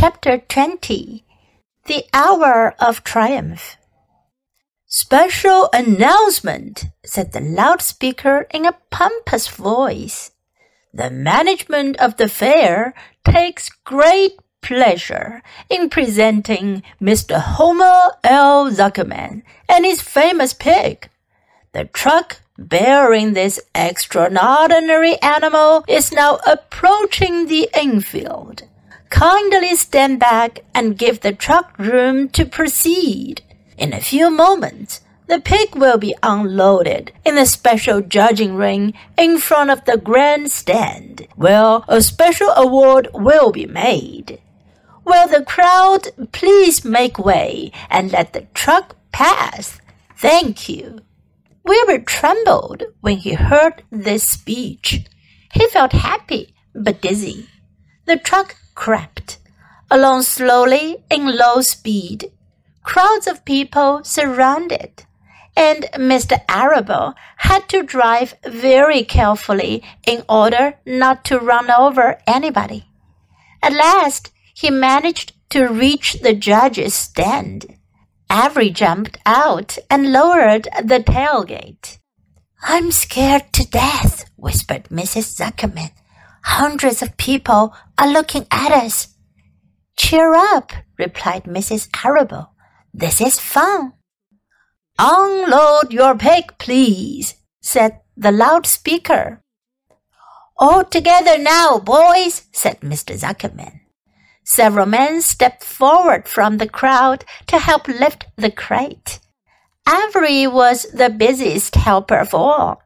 Chapter 20 The Hour of Triumph. Special announcement, said the loudspeaker in a pompous voice. The management of the fair takes great pleasure in presenting Mr. Homer L. Zuckerman and his famous pig. The truck bearing this extraordinary animal is now approaching the infield. Kindly stand back and give the truck room to proceed. In a few moments, the pig will be unloaded in the special judging ring in front of the grandstand, where a special award will be made. Will the crowd please make way and let the truck pass? Thank you. Wilbur trembled when he heard this speech. He felt happy but dizzy. The truck crept along slowly in low speed. Crowds of people surrounded, and Mr. Arable had to drive very carefully in order not to run over anybody. At last, he managed to reach the judge's stand. Avery jumped out and lowered the tailgate. I'm scared to death, whispered Mrs. Zuckerman. Hundreds of people are looking at us. Cheer up, replied Mrs. Arable. This is fun. Unload your pig, please, said the loudspeaker. All together now, boys, said Mr. Zuckerman. Several men stepped forward from the crowd to help lift the crate. Avery was the busiest helper of all.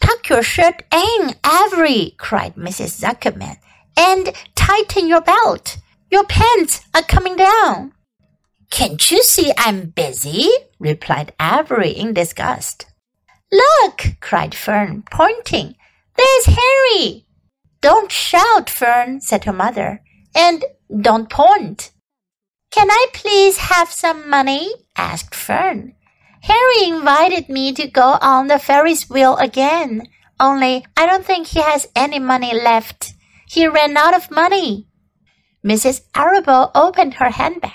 Tuck your shirt in, Avery, cried Mrs. Zuckerman, and tighten your belt. Your pants are coming down. Can't you see I'm busy? replied Avery in disgust. Look, cried Fern, pointing. There's Henry. Don't shout, Fern, said her mother, and don't point. Can I please have some money? asked Fern. Henry invited me to go on the Ferris wheel again, only I don't think he has any money left. He ran out of money. Mrs. Arable opened her handbag.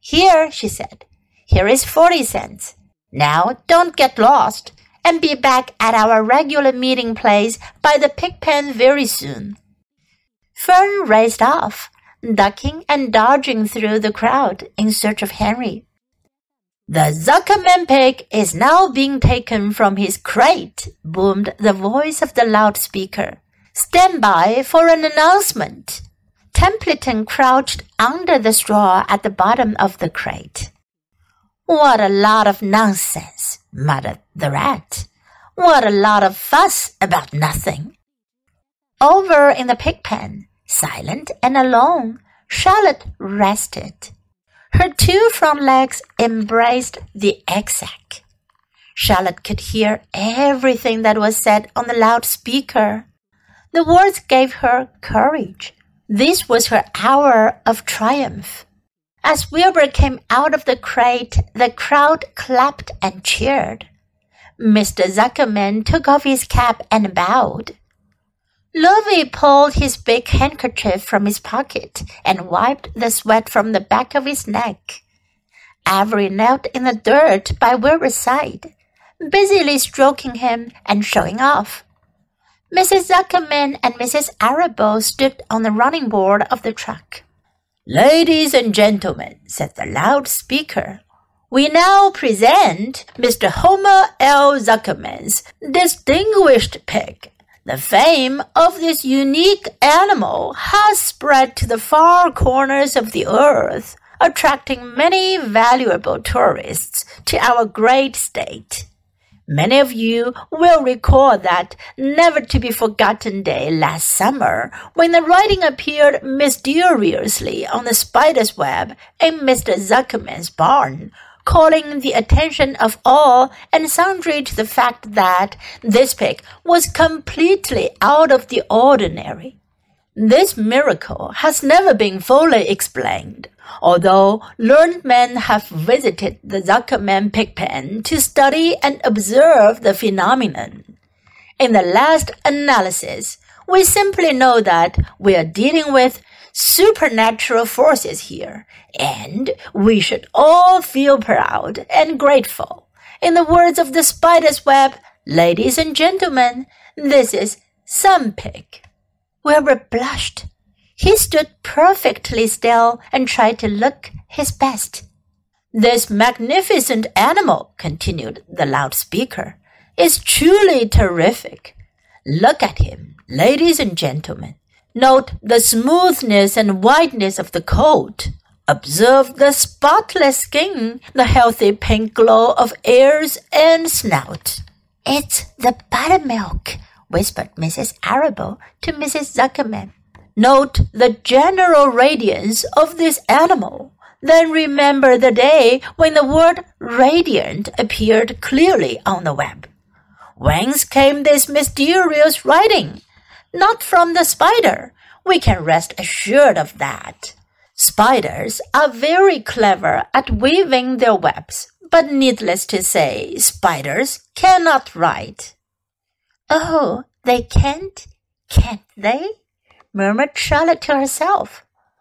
Here, she said, here is forty cents. Now don't get lost and be back at our regular meeting place by the pig pen very soon. Fern raced off, ducking and dodging through the crowd in search of Henry. The Zuckerman pig is now being taken from his crate, boomed the voice of the loudspeaker. Stand by for an announcement. Templeton crouched under the straw at the bottom of the crate. What a lot of nonsense, muttered the rat. What a lot of fuss about nothing. Over in the pig pen, silent and alone, Charlotte rested. Her two front legs embraced the egg sac. Charlotte could hear everything that was said on the loudspeaker. The words gave her courage. This was her hour of triumph. As Wilbur came out of the crate, the crowd clapped and cheered. Mr. Zuckerman took off his cap and bowed. Lurvy pulled his big handkerchief from his pocket and wiped the sweat from the back of his neck. Avery knelt in the dirt by Wilbur's side, busily stroking him and showing off. Mrs. Zuckerman and Mrs. Arable stood on the running board of the truck. Ladies and gentlemen, said the loudspeaker, we now present Mr. Homer L. Zuckerman's distinguished pig. The fame of this unique animal has spread to the far corners of the earth, attracting many valuable tourists to our great state. Many of you will recall that never to be forgotten day last summer when the writing appeared mysteriously on the spider's web in Mr. Zuckerman's barn calling the attention of all and sundry to the fact that this pig was completely out of the ordinary. This miracle has never been fully explained, although learned men have visited the Zuckerman pig pen to study and observe the phenomenon. In the last analysis, we simply know that we are dealing with supernatural forces here, and we should all feel proud and grateful. In the words of the spider's web, ladies and gentlemen, this is Some Pig. Wilbur blushed. He stood perfectly still and tried to look his best. This magnificent animal, continued the loudspeaker, is truly terrific. Look at him, ladies and gentlemen. Note the smoothness and whiteness of the coat. Observe the spotless skin, the healthy pink glow of ears and snout. It's the buttermilk, whispered Mrs. Arable to Mrs. Zuckerman. Note the general radiance of this animal. Then remember the day when the word radiant appeared clearly on the web. Whence came this mysterious writing? Not from the spider. We can rest assured of that. Spiders are very clever at weaving their webs, but needless to say, spiders cannot write. Oh, they can't, can't they? murmured Charlotte to herself.